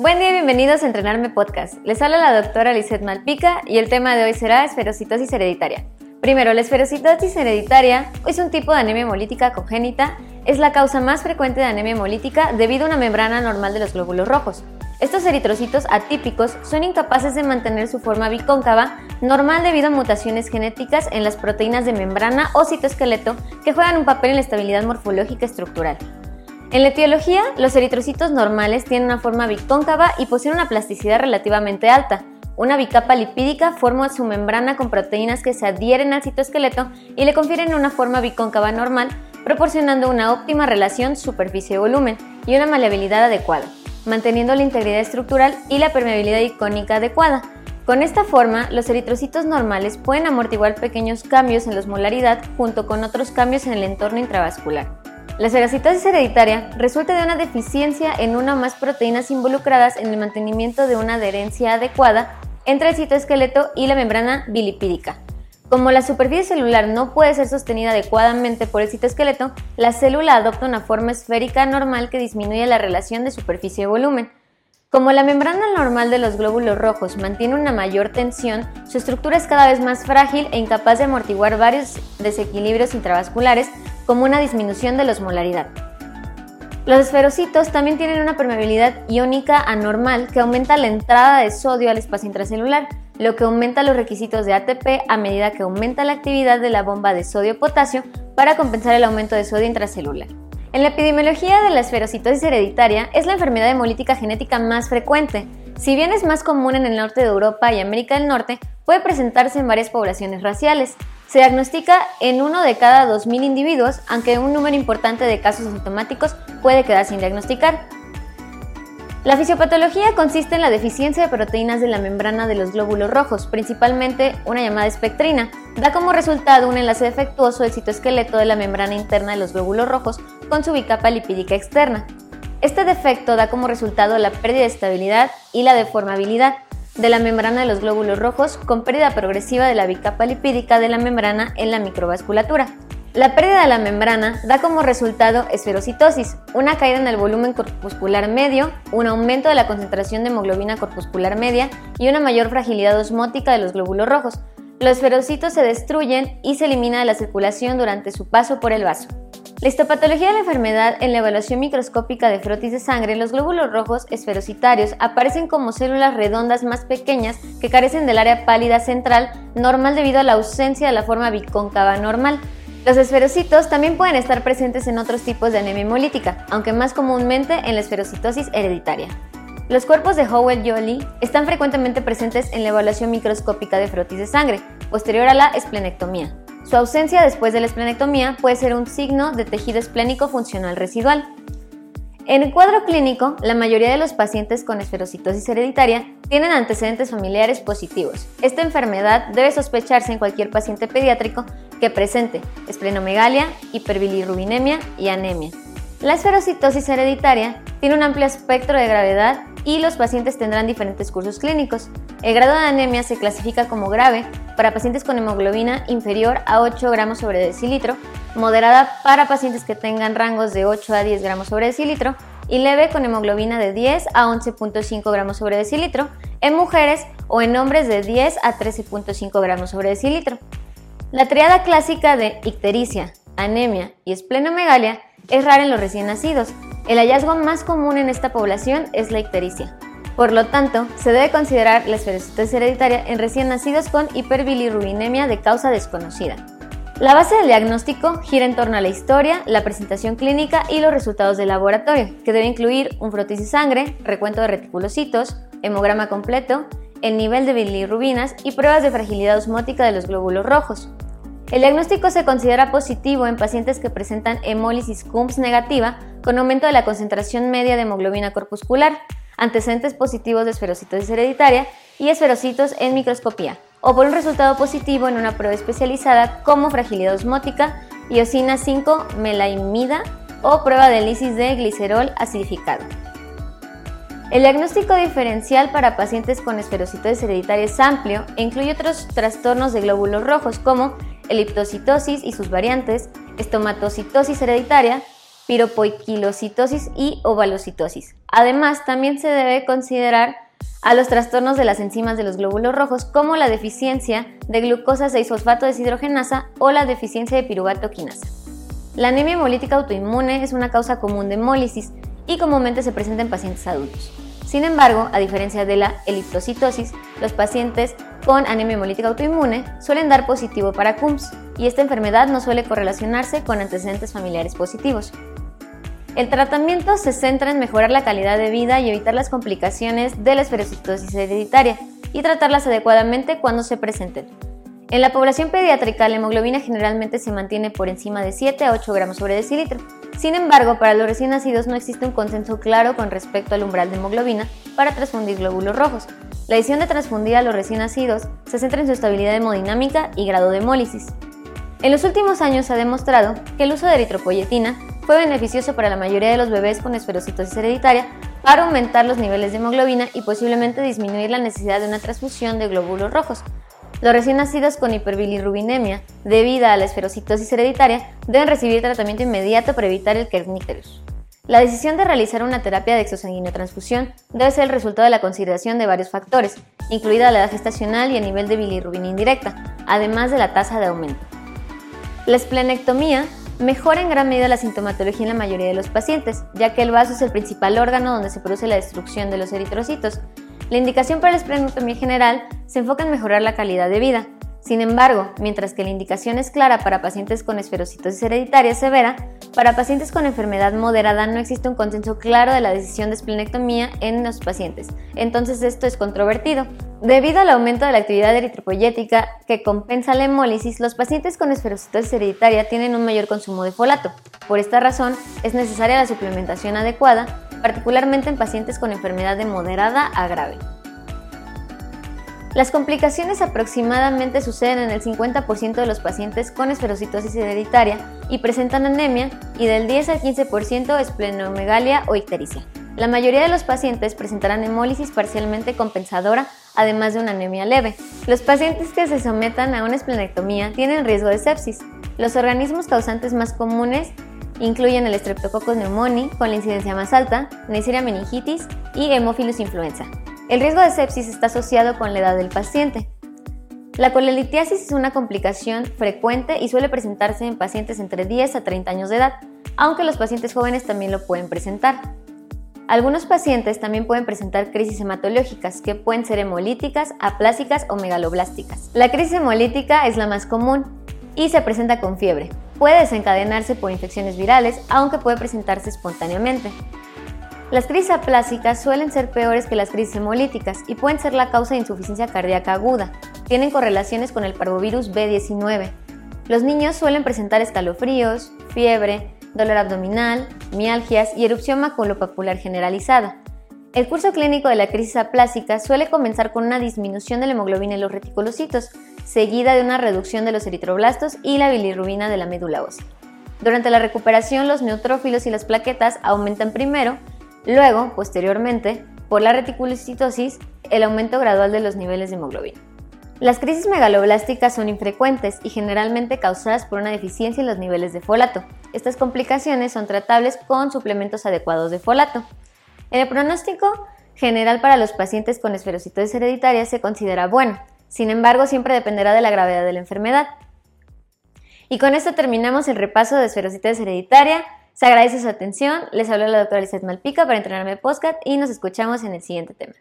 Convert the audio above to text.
Buen día y bienvenidos a Entrenarme Podcast. Les habla la doctora Lizeth Malpica y el tema de hoy será esferocitosis hereditaria. Primero, la esferocitosis hereditaria es un tipo de anemia hemolítica congénita. Es la causa más frecuente de anemia hemolítica debido a una membrana normal de los glóbulos rojos. Estos eritrocitos atípicos son incapaces de mantener su forma bicóncava normal debido a mutaciones genéticas en las proteínas de membrana o citoesqueleto que juegan un papel en la estabilidad morfológica estructural. En la etiología, los eritrocitos normales tienen una forma bicóncava y poseen una plasticidad relativamente alta. Una bicapa lipídica forma su membrana con proteínas que se adhieren al citoesqueleto y le confieren una forma bicóncava normal, proporcionando una óptima relación superficie-volumen y una maleabilidad adecuada, manteniendo la integridad estructural y la permeabilidad icónica adecuada. Con esta forma, los eritrocitos normales pueden amortiguar pequeños cambios en la osmolaridad junto con otros cambios en el entorno intravascular. La esferocitosis hereditaria resulta de una deficiencia en una o más proteínas involucradas en el mantenimiento de una adherencia adecuada entre el citoesqueleto y la membrana bilipídica. Como la superficie celular no puede ser sostenida adecuadamente por el citoesqueleto, la célula adopta una forma esférica normal que disminuye la relación de superficie-volumen. Como la membrana normal de los glóbulos rojos mantiene una mayor tensión, su estructura es cada vez más frágil e incapaz de amortiguar varios desequilibrios intravasculares, como una disminución de la osmolaridad. Los esferocitos también tienen una permeabilidad iónica anormal que aumenta la entrada de sodio al espacio intracelular, lo que aumenta los requisitos de ATP a medida que aumenta la actividad de la bomba de sodio-potasio para compensar el aumento de sodio intracelular. En la epidemiología de la esferocitosis hereditaria es la enfermedad hemolítica genética más frecuente. Si bien es más común en el norte de Europa y América del Norte, puede presentarse en varias poblaciones raciales. Se diagnostica en uno de cada 2.000 individuos, aunque un número importante de casos asintomáticos puede quedar sin diagnosticar. La fisiopatología consiste en la deficiencia de proteínas de la membrana de los glóbulos rojos, principalmente una llamada espectrina. Da como resultado un enlace defectuoso del citoesqueleto de la membrana interna de los glóbulos rojos con su bicapa lipídica externa. Este defecto da como resultado la pérdida de estabilidad y la deformabilidad de la membrana de los glóbulos rojos con pérdida progresiva de la bicapa lipídica de la membrana en la microvasculatura. La pérdida de la membrana da como resultado esferocitosis, una caída en el volumen corpuscular medio, un aumento de la concentración de hemoglobina corpuscular media y una mayor fragilidad osmótica de los glóbulos rojos. Los esferocitos se destruyen y se elimina de la circulación durante su paso por el vaso. La histopatología de la enfermedad en la evaluación microscópica de frotis de sangre, los glóbulos rojos esferocitarios aparecen como células redondas más pequeñas que carecen del área pálida central normal debido a la ausencia de la forma bicóncava normal. Los esferocitos también pueden estar presentes en otros tipos de anemia hemolítica, aunque más comúnmente en la esferocitosis hereditaria. Los cuerpos de Howell-Jolly están frecuentemente presentes en la evaluación microscópica de frotis de sangre, posterior a la esplenectomía. Su ausencia después de la esplenectomía puede ser un signo de tejido esplénico funcional residual. En el cuadro clínico, la mayoría de los pacientes con esferocitosis hereditaria tienen antecedentes familiares positivos. Esta enfermedad debe sospecharse en cualquier paciente pediátrico que presente esplenomegalia, hiperbilirrubinemia y anemia. La esferocitosis hereditaria tiene un amplio espectro de gravedad y los pacientes tendrán diferentes cursos clínicos. El grado de anemia se clasifica como grave para pacientes con hemoglobina inferior a 8 gramos sobre decilitro, moderada para pacientes que tengan rangos de 8 a 10 gramos sobre decilitro y leve con hemoglobina de 10 a 11.5 gramos sobre decilitro en mujeres o en hombres de 10 a 13.5 gramos sobre decilitro. La triada clásica de ictericia, anemia y esplenomegalia es rara en los recién nacidos. El hallazgo más común en esta población es la ictericia. Por lo tanto, se debe considerar la esferocitosis hereditaria en recién nacidos con hiperbilirrubinemia de causa desconocida. La base del diagnóstico gira en torno a la historia, la presentación clínica y los resultados del laboratorio, que debe incluir un frotis de sangre, recuento de reticulocitos, hemograma completo, el nivel de bilirrubinas y pruebas de fragilidad osmótica de los glóbulos rojos. El diagnóstico se considera positivo en pacientes que presentan hemólisis CUMS negativa con aumento de la concentración media de hemoglobina corpuscular, antecedentes positivos de esferocitosis hereditaria y esferocitos en microscopía, o por un resultado positivo en una prueba especializada como fragilidad osmótica, iosina 5 melaimida o prueba de lisis de glicerol acidificado. El diagnóstico diferencial para pacientes con esferocitosis hereditaria es amplio e incluye otros trastornos de glóbulos rojos como eliptocitosis y sus variantes, estomatocitosis hereditaria, piropoiquilocitosis y ovalocitosis. Además, también se debe considerar a los trastornos de las enzimas de los glóbulos rojos como la deficiencia de glucosa 6-fosfato deshidrogenasa o la deficiencia de piruvato quinasa. La anemia hemolítica autoinmune es una causa común de hemólisis y comúnmente se presenta en pacientes adultos. Sin embargo, a diferencia de la eritrocitosis, los pacientes con anemia hemolítica autoinmune suelen dar positivo para CUMS y esta enfermedad no suele correlacionarse con antecedentes familiares positivos. El tratamiento se centra en mejorar la calidad de vida y evitar las complicaciones de la esferocitosis hereditaria y tratarlas adecuadamente cuando se presenten. En la población pediátrica, la hemoglobina generalmente se mantiene por encima de 7 a 8 gramos sobre decilitro. Sin embargo, para los recién nacidos no existe un consenso claro con respecto al umbral de hemoglobina para transfundir glóbulos rojos. La decisión de transfundir a los recién nacidos se centra en su estabilidad hemodinámica y grado de hemólisis. En los últimos años se ha demostrado que el uso de eritropoyetina fue beneficioso para la mayoría de los bebés con esferocitosis hereditaria para aumentar los niveles de hemoglobina y posiblemente disminuir la necesidad de una transfusión de glóbulos rojos. Los recién nacidos con hiperbilirrubinemia debido a la esferocitosis hereditaria deben recibir tratamiento inmediato para evitar el kernicterus. La decisión de realizar una terapia de exosanguinotransfusión debe ser el resultado de la consideración de varios factores, incluida la edad gestacional y el nivel de bilirrubina indirecta, además de la tasa de aumento. La esplenectomía mejora en gran medida la sintomatología en la mayoría de los pacientes, ya que el vaso es el principal órgano donde se produce la destrucción de los eritrocitos. La indicación para la esplenectomía general se enfoca en mejorar la calidad de vida. Sin embargo, mientras que la indicación es clara para pacientes con esferocitosis hereditaria severa, para pacientes con enfermedad moderada no existe un consenso claro de la decisión de esplenectomía en los pacientes, entonces esto es controvertido. Debido al aumento de la actividad eritropoyética que compensa la hemólisis, los pacientes con esferocitosis hereditaria tienen un mayor consumo de folato. Por esta razón, es necesaria la suplementación adecuada, particularmente en pacientes con enfermedad de moderada a grave. Las complicaciones aproximadamente suceden en el 50% de los pacientes con esferocitosis hereditaria y presentan anemia y del 10 al 15% esplenomegalia o ictericia. La mayoría de los pacientes presentarán hemólisis parcialmente compensadora, además de una anemia leve. Los pacientes que se sometan a una esplenectomía tienen riesgo de sepsis. Los organismos causantes más comunes incluyen el Streptococcus pneumoniae con la incidencia más alta, Neisseria meningitis y Hemophilus influenza. El riesgo de sepsis está asociado con la edad del paciente. La colelitiasis es una complicación frecuente y suele presentarse en pacientes entre 10 a 30 años de edad, aunque los pacientes jóvenes también lo pueden presentar. Algunos pacientes también pueden presentar crisis hematológicas, que pueden ser hemolíticas, aplásicas o megaloblásticas. La crisis hemolítica es la más común y se presenta con fiebre. Puede desencadenarse por infecciones virales, aunque puede presentarse espontáneamente. Las crisis aplásicas suelen ser peores que las crisis hemolíticas y pueden ser la causa de insuficiencia cardíaca aguda. Tienen correlaciones con el parvovirus B19. Los niños suelen presentar escalofríos, fiebre, dolor abdominal, mialgias y erupción maculopapular generalizada. El curso clínico de la crisis aplásica suele comenzar con una disminución de la hemoglobina en los reticulocitos, seguida de una reducción de los eritroblastos y la bilirrubina de la médula ósea. Durante la recuperación, los neutrófilos y las plaquetas aumentan primero, luego, posteriormente, por la reticulocitosis, el aumento gradual de los niveles de hemoglobina. Las crisis megaloblásticas son infrecuentes y generalmente causadas por una deficiencia en los niveles de folato. Estas complicaciones son tratables con suplementos adecuados de folato. El pronóstico general para los pacientes con esferocitosis hereditaria se considera bueno, sin embargo siempre dependerá de la gravedad de la enfermedad. Y con esto terminamos el repaso de esferocitosis hereditaria. Se agradece su atención. Les habló la doctora Lizeth Malpica para entrenarme podcast y nos escuchamos en el siguiente tema.